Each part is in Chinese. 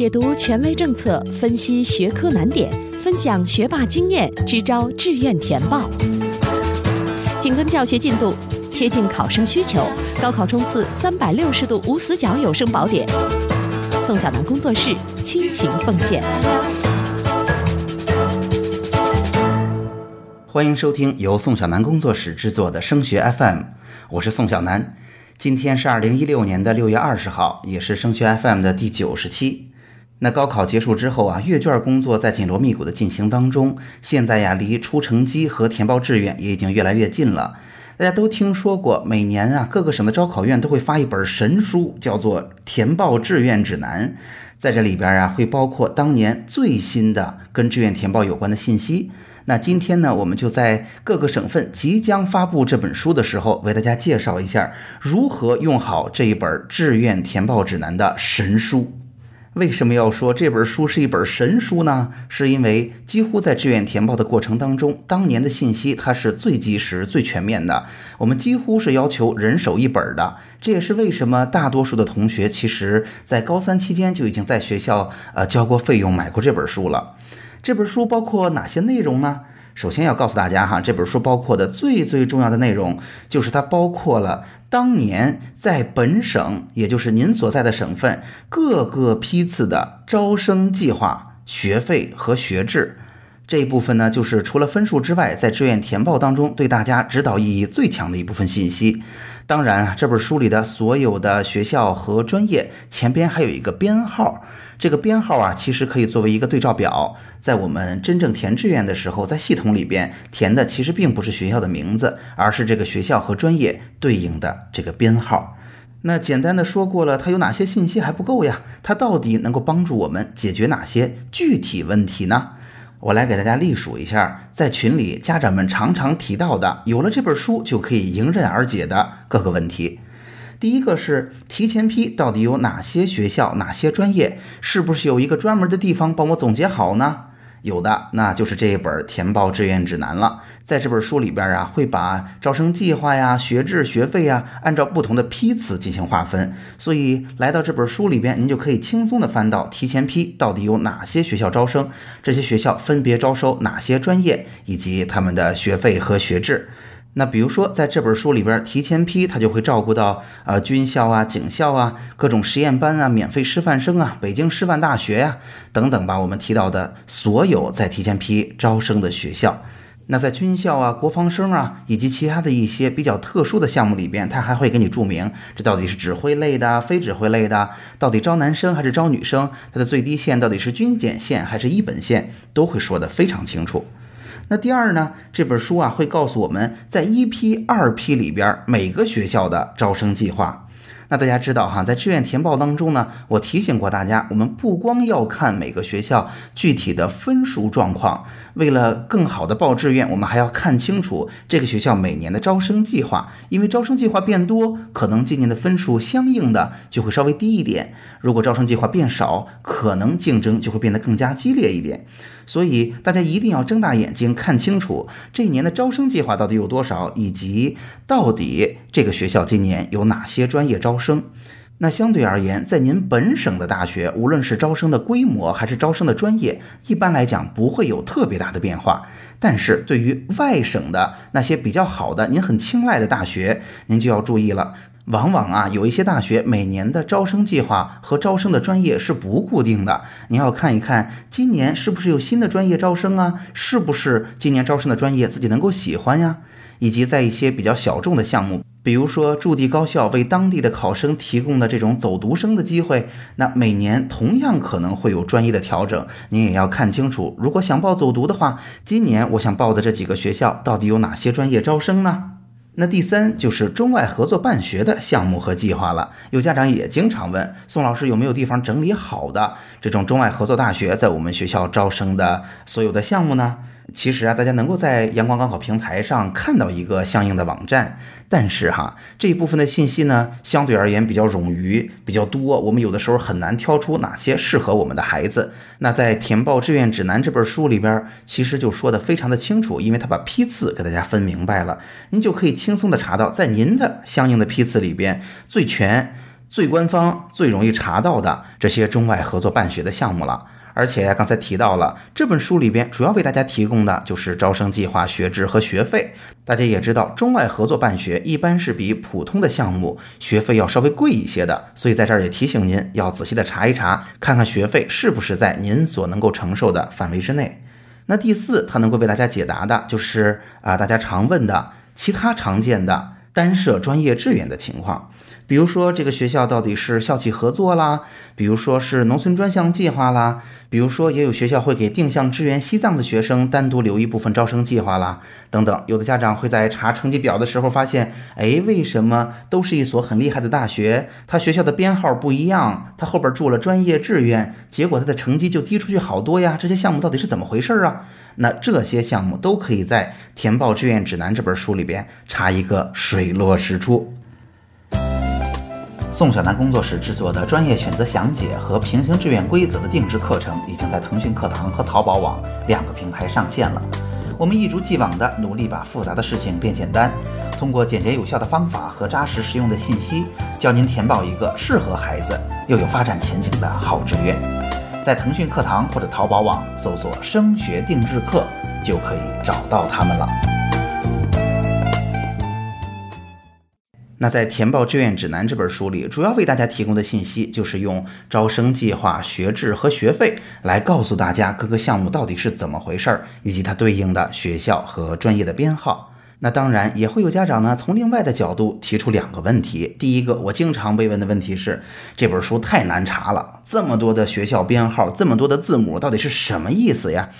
解读权威政策，分析学科难点，分享学霸经验，支招志愿填报。紧跟教学进度，贴近考生需求，高考冲刺三百六十度无死角有声宝典。宋小南工作室倾情奉献。欢迎收听由宋小南工作室制作的升学 FM，我是宋小南。今天是二零一六年的六月二十号，也是升学 FM 的第九十期。那高考结束之后啊，阅卷工作在紧锣密鼓的进行当中。现在呀，离出成绩和填报志愿也已经越来越近了。大家都听说过，每年啊，各个省的招考院都会发一本神书，叫做《填报志愿指南》。在这里边啊，会包括当年最新的跟志愿填报有关的信息。那今天呢，我们就在各个省份即将发布这本书的时候，为大家介绍一下如何用好这一本志愿填报指南的神书。为什么要说这本书是一本神书呢？是因为几乎在志愿填报的过程当中，当年的信息它是最及时、最全面的。我们几乎是要求人手一本的。这也是为什么大多数的同学其实在高三期间就已经在学校呃交过费用买过这本书了。这本书包括哪些内容呢？首先要告诉大家哈，这本书包括的最最重要的内容，就是它包括了当年在本省，也就是您所在的省份各个批次的招生计划、学费和学制。这一部分呢，就是除了分数之外，在志愿填报当中对大家指导意义最强的一部分信息。当然，这本书里的所有的学校和专业前边还有一个编号。这个编号啊，其实可以作为一个对照表，在我们真正填志愿的时候，在系统里边填的其实并不是学校的名字，而是这个学校和专业对应的这个编号。那简单的说过了，它有哪些信息还不够呀？它到底能够帮助我们解决哪些具体问题呢？我来给大家例数一下，在群里家长们常常提到的，有了这本书就可以迎刃而解的各个问题。第一个是提前批到底有哪些学校、哪些专业？是不是有一个专门的地方帮我总结好呢？有的，那就是这一本填报志愿指南了。在这本书里边啊，会把招生计划呀、学制、学费呀，按照不同的批次进行划分。所以来到这本书里边，您就可以轻松的翻到提前批到底有哪些学校招生，这些学校分别招收哪些专业，以及他们的学费和学制。那比如说，在这本书里边提前批，他就会照顾到呃军校啊、警校啊、各种实验班啊、免费师范生啊、北京师范大学呀等等吧。我们提到的所有在提前批招生的学校，那在军校啊、国防生啊以及其他的一些比较特殊的项目里边，他还会给你注明这到底是指挥类的、非指挥类的，到底招男生还是招女生，它的最低线到底是军检线还是一本线，都会说得非常清楚。那第二呢？这本书啊会告诉我们在一批、二批里边每个学校的招生计划。那大家知道哈，在志愿填报当中呢，我提醒过大家，我们不光要看每个学校具体的分数状况，为了更好的报志愿，我们还要看清楚这个学校每年的招生计划，因为招生计划变多，可能今年的分数相应的就会稍微低一点；如果招生计划变少，可能竞争就会变得更加激烈一点。所以大家一定要睁大眼睛看清楚这一年的招生计划到底有多少，以及到底这个学校今年有哪些专业招生。那相对而言，在您本省的大学，无论是招生的规模还是招生的专业，一般来讲不会有特别大的变化。但是对于外省的那些比较好的、您很青睐的大学，您就要注意了。往往啊，有一些大学每年的招生计划和招生的专业是不固定的。你要看一看今年是不是有新的专业招生啊？是不是今年招生的专业自己能够喜欢呀？以及在一些比较小众的项目，比如说驻地高校为当地的考生提供的这种走读生的机会，那每年同样可能会有专业的调整。您也要看清楚，如果想报走读的话，今年我想报的这几个学校到底有哪些专业招生呢？那第三就是中外合作办学的项目和计划了。有家长也经常问宋老师有没有地方整理好的这种中外合作大学在我们学校招生的所有的项目呢？其实啊，大家能够在阳光高考平台上看到一个相应的网站，但是哈，这一部分的信息呢，相对而言比较冗余，比较多，我们有的时候很难挑出哪些适合我们的孩子。那在填报志愿指南这本书里边，其实就说的非常的清楚，因为他把批次给大家分明白了，您就可以轻松的查到，在您的相应的批次里边最全。最官方、最容易查到的这些中外合作办学的项目了。而且刚才提到了这本书里边主要为大家提供的就是招生计划、学制和学费。大家也知道，中外合作办学一般是比普通的项目学费要稍微贵一些的，所以在这儿也提醒您要仔细的查一查，看看学费是不是在您所能够承受的范围之内。那第四，它能够为大家解答的就是啊，大家常问的其他常见的单设专业志愿的情况。比如说，这个学校到底是校企合作啦，比如说是农村专项计划啦，比如说也有学校会给定向支援西藏的学生单独留一部分招生计划啦，等等。有的家长会在查成绩表的时候发现，哎，为什么都是一所很厉害的大学，他学校的编号不一样，他后边注了专业志愿，结果他的成绩就低出去好多呀？这些项目到底是怎么回事啊？那这些项目都可以在《填报志愿指南》这本书里边查一个水落石出。宋小楠工作室制作的专业选择详解和平行志愿规则的定制课程，已经在腾讯课堂和淘宝网两个平台上线了。我们一如既往地努力把复杂的事情变简单，通过简洁有效的方法和扎实实用的信息，教您填报一个适合孩子又有发展前景的好志愿。在腾讯课堂或者淘宝网搜索“升学定制课”，就可以找到他们了。那在《填报志愿指南》这本书里，主要为大家提供的信息就是用招生计划、学制和学费来告诉大家各个项目到底是怎么回事儿，以及它对应的学校和专业的编号。那当然也会有家长呢，从另外的角度提出两个问题。第一个，我经常被问的问题是，这本书太难查了，这么多的学校编号，这么多的字母，到底是什么意思呀？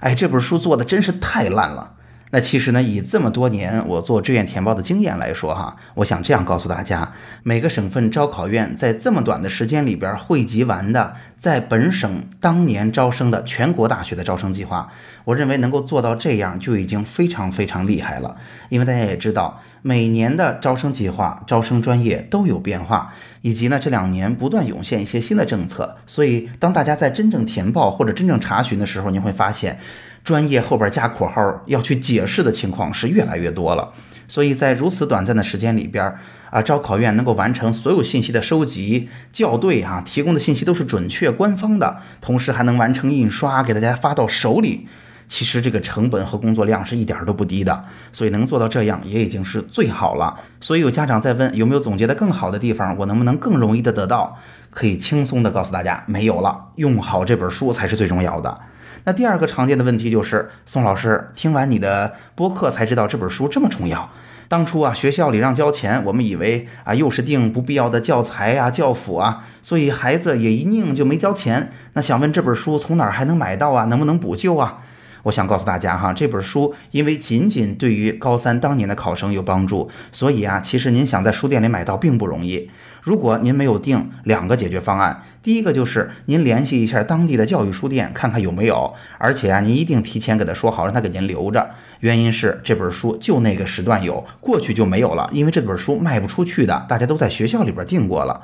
哎，这本书做的真是太烂了。那其实呢，以这么多年我做志愿填报的经验来说，哈，我想这样告诉大家：每个省份招考院在这么短的时间里边汇集完的，在本省当年招生的全国大学的招生计划，我认为能够做到这样就已经非常非常厉害了。因为大家也知道，每年的招生计划、招生专业都有变化，以及呢这两年不断涌现一些新的政策，所以当大家在真正填报或者真正查询的时候，您会发现。专业后边加括号要去解释的情况是越来越多了，所以在如此短暂的时间里边啊，招考院能够完成所有信息的收集校对啊，提供的信息都是准确官方的，同时还能完成印刷给大家发到手里，其实这个成本和工作量是一点都不低的，所以能做到这样也已经是最好了。所以有家长在问有没有总结的更好的地方，我能不能更容易的得到？可以轻松的告诉大家，没有了，用好这本书才是最重要的。那第二个常见的问题就是，宋老师听完你的播客才知道这本书这么重要。当初啊，学校里让交钱，我们以为啊，又是订不必要的教材啊、教辅啊，所以孩子也一拧就没交钱。那想问这本书从哪儿还能买到啊？能不能补救啊？我想告诉大家哈，这本书因为仅仅对于高三当年的考生有帮助，所以啊，其实您想在书店里买到并不容易。如果您没有订，两个解决方案。第一个就是您联系一下当地的教育书店，看看有没有。而且啊，您一定提前给他说好，让他给您留着。原因是这本书就那个时段有，过去就没有了，因为这本书卖不出去的，大家都在学校里边订过了。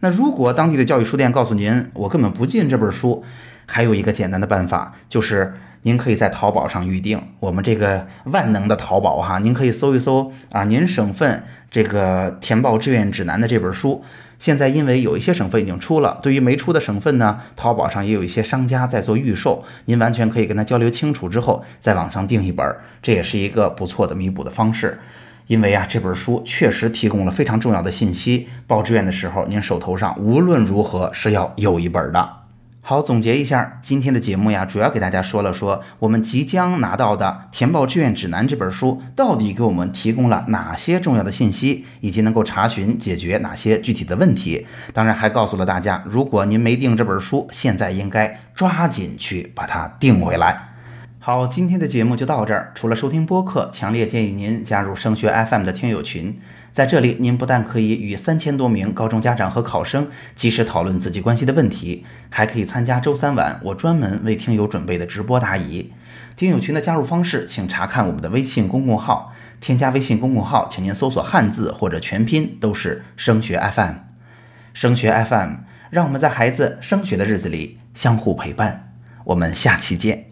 那如果当地的教育书店告诉您，我根本不进这本书，还有一个简单的办法，就是您可以在淘宝上预定。我们这个万能的淘宝哈，您可以搜一搜啊，您省份。这个填报志愿指南的这本书，现在因为有一些省份已经出了，对于没出的省份呢，淘宝上也有一些商家在做预售，您完全可以跟他交流清楚之后，在网上订一本，这也是一个不错的弥补的方式。因为啊，这本书确实提供了非常重要的信息，报志愿的时候，您手头上无论如何是要有一本的。好，总结一下今天的节目呀，主要给大家说了说我们即将拿到的《填报志愿指南》这本书到底给我们提供了哪些重要的信息，以及能够查询解决哪些具体的问题。当然，还告诉了大家，如果您没订这本书，现在应该抓紧去把它订回来。好，今天的节目就到这儿。除了收听播客，强烈建议您加入升学 FM 的听友群。在这里，您不但可以与三千多名高中家长和考生及时讨论自己关心的问题，还可以参加周三晚我专门为听友准备的直播答疑。听友群的加入方式，请查看我们的微信公共号。添加微信公共号，请您搜索汉字或者全拼，都是升学 FM。升学 FM，让我们在孩子升学的日子里相互陪伴。我们下期见。